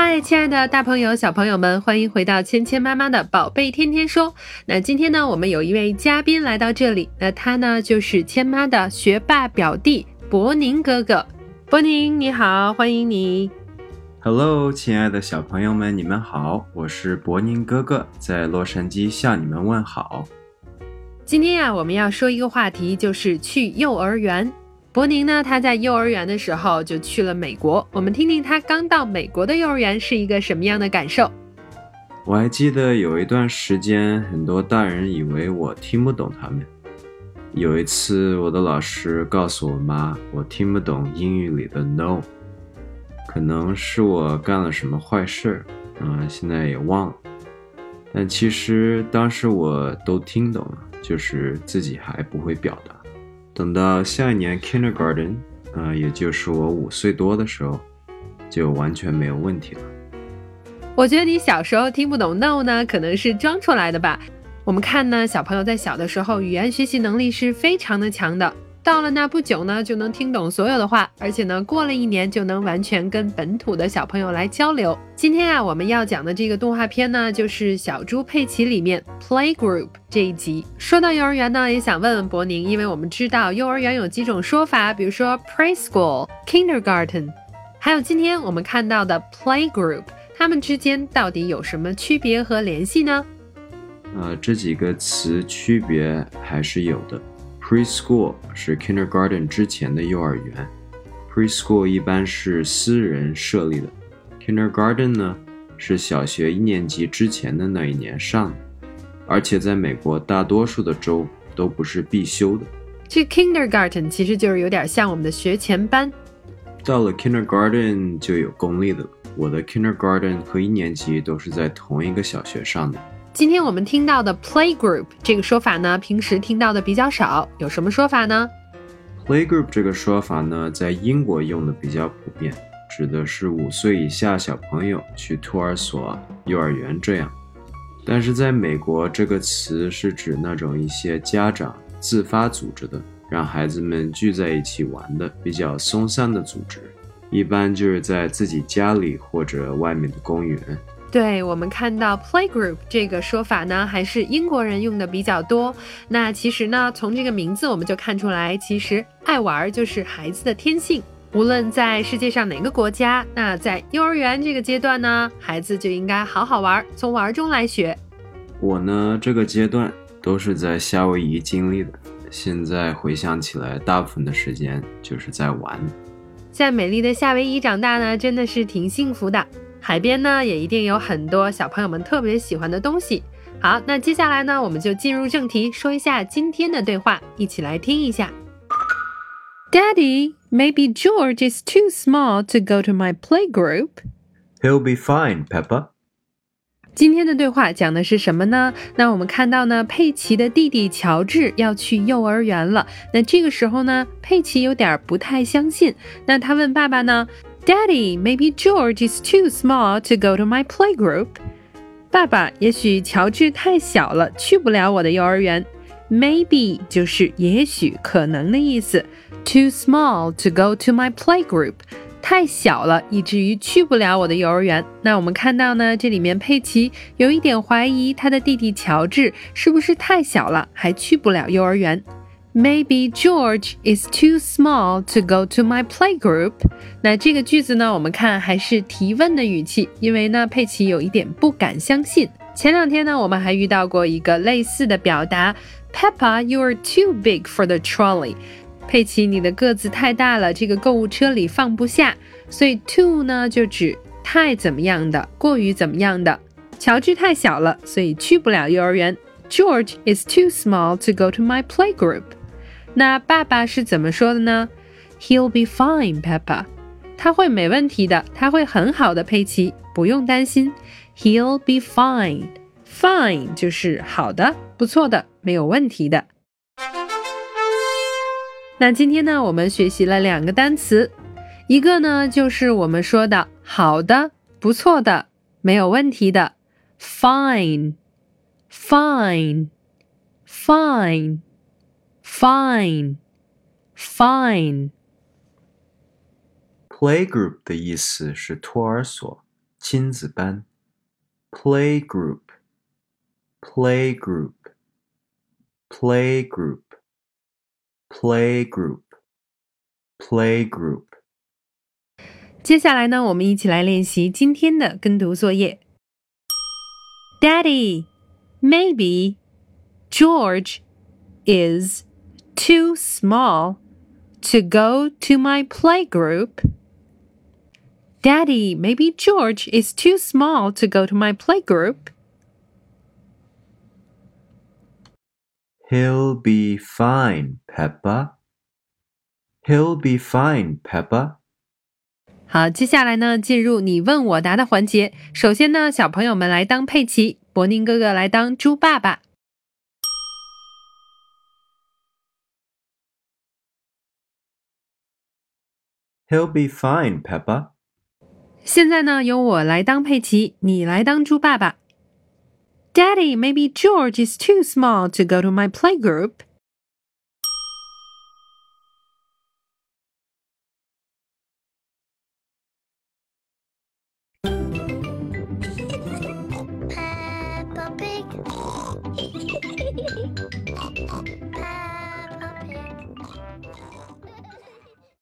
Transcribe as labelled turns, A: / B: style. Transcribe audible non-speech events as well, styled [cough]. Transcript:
A: 嗨，亲爱的大朋友、小朋友们，欢迎回到芊芊妈妈的宝贝天天说。那今天呢，我们有一位嘉宾来到这里，那他呢就是芊妈的学霸表弟博宁哥哥。博宁你好，欢迎你。
B: Hello，亲爱的小朋友们，你们好，我是博宁哥哥，在洛杉矶向你们问好。
A: 今天呀，我们要说一个话题，就是去幼儿园。博宁呢，他在幼儿园的时候就去了美国。我们听听他刚到美国的幼儿园是一个什么样的感受。
B: 我还记得有一段时间，很多大人以为我听不懂他们。有一次，我的老师告诉我妈，我听不懂英语里的 “no”，可能是我干了什么坏事，嗯，现在也忘了。但其实当时我都听懂了，就是自己还不会表达。等到下一年 kindergarten，呃，也就是我五岁多的时候，就完全没有问题了。
A: 我觉得你小时候听不懂 no 呢，可能是装出来的吧。我们看呢，小朋友在小的时候，语言学习能力是非常的强的。到了那不久呢，就能听懂所有的话，而且呢，过了一年就能完全跟本土的小朋友来交流。今天啊，我们要讲的这个动画片呢，就是《小猪佩奇》里面 Playgroup 这一集。说到幼儿园呢，也想问问博宁，因为我们知道幼儿园有几种说法，比如说 Preschool、Kindergarten，还有今天我们看到的 Playgroup，它们之间到底有什么区别和联系呢？
B: 呃，这几个词区别还是有的。Preschool 是 Kindergarten 之前的幼儿园，Preschool 一般是私人设立的，Kindergarten 呢是小学一年级之前的那一年上的，而且在美国大多数的州都不是必修的。
A: 这 Kindergarten 其实就是有点像我们的学前班，
B: 到了 Kindergarten 就有公立的了。我的 Kindergarten 和一年级都是在同一个小学上的。
A: 今天我们听到的 playgroup 这个说法呢，平时听到的比较少，有什么说法呢
B: ？playgroup 这个说法呢，在英国用的比较普遍，指的是五岁以下小朋友去托儿所、幼儿园这样。但是在美国，这个词是指那种一些家长自发组织的，让孩子们聚在一起玩的比较松散的组织，一般就是在自己家里或者外面的公园。
A: 对我们看到 playgroup 这个说法呢，还是英国人用的比较多。那其实呢，从这个名字我们就看出来，其实爱玩就是孩子的天性。无论在世界上哪个国家，那在幼儿园这个阶段呢，孩子就应该好好玩，从玩中来学。
B: 我呢，这个阶段都是在夏威夷经历的。现在回想起来，大部分的时间就是在玩。
A: 在美丽的夏威夷长大呢，真的是挺幸福的。海边呢，也一定有很多小朋友们特别喜欢的东西。好，那接下来呢，我们就进入正题，说一下今天的对话，一起来听一下。Daddy, maybe George is too small to go to my playgroup.
B: He'll be fine, Peppa.
A: 今天的对话讲的是什么呢？那我们看到呢，佩奇的弟弟乔治要去幼儿园了。那这个时候呢，佩奇有点不太相信。那他问爸爸呢？Daddy, maybe George is too small to go to my playgroup. 爸爸，也许乔治太小了，去不了我的幼儿园。Maybe 就是也许、可能的意思。Too small to go to my playgroup，太小了，以至于去不了我的幼儿园。那我们看到呢，这里面佩奇有一点怀疑他的弟弟乔治是不是太小了，还去不了幼儿园。Maybe George is too small to go to my playgroup。那这个句子呢，我们看还是提问的语气，因为呢，佩奇有一点不敢相信。前两天呢，我们还遇到过一个类似的表达，Peppa, you are too big for the trolley。佩奇，你的个子太大了，这个购物车里放不下。所以 too 呢，就指太怎么样的，过于怎么样的。乔治太小了，所以去不了幼儿园。George is too small to go to my playgroup。那爸爸是怎么说的呢？He'll be fine, Peppa。他会没问题的，他会很好的，佩奇，不用担心。He'll be fine. Fine 就是好的、不错的、没有问题的。那今天呢，我们学习了两个单词，一个呢就是我们说的好的、不错的、没有问题的 Fine，fine，fine
B: ，fine，fine，fine，fine。Playgroup 的意思是托儿所、亲子班。Playgroup。playgroup playgroup playgroup playgroup
A: 接下来呢，我们一起来练习今天的跟读作业。Daddy, maybe George is too small to go to my playgroup. Daddy, maybe George is too small to go to my playgroup.
B: He'll be fine, Peppa. He'll be fine, Peppa.
A: 好，接下来呢，进入你问我答的环节。首先呢，小朋友们来当佩奇，伯宁哥哥来当猪爸爸。
B: He'll be fine, Peppa.
A: 现在呢，由我来当佩奇，你来当猪爸爸。Daddy, maybe George is too small to go to my playgroup.
C: Peppa Pig. [laughs]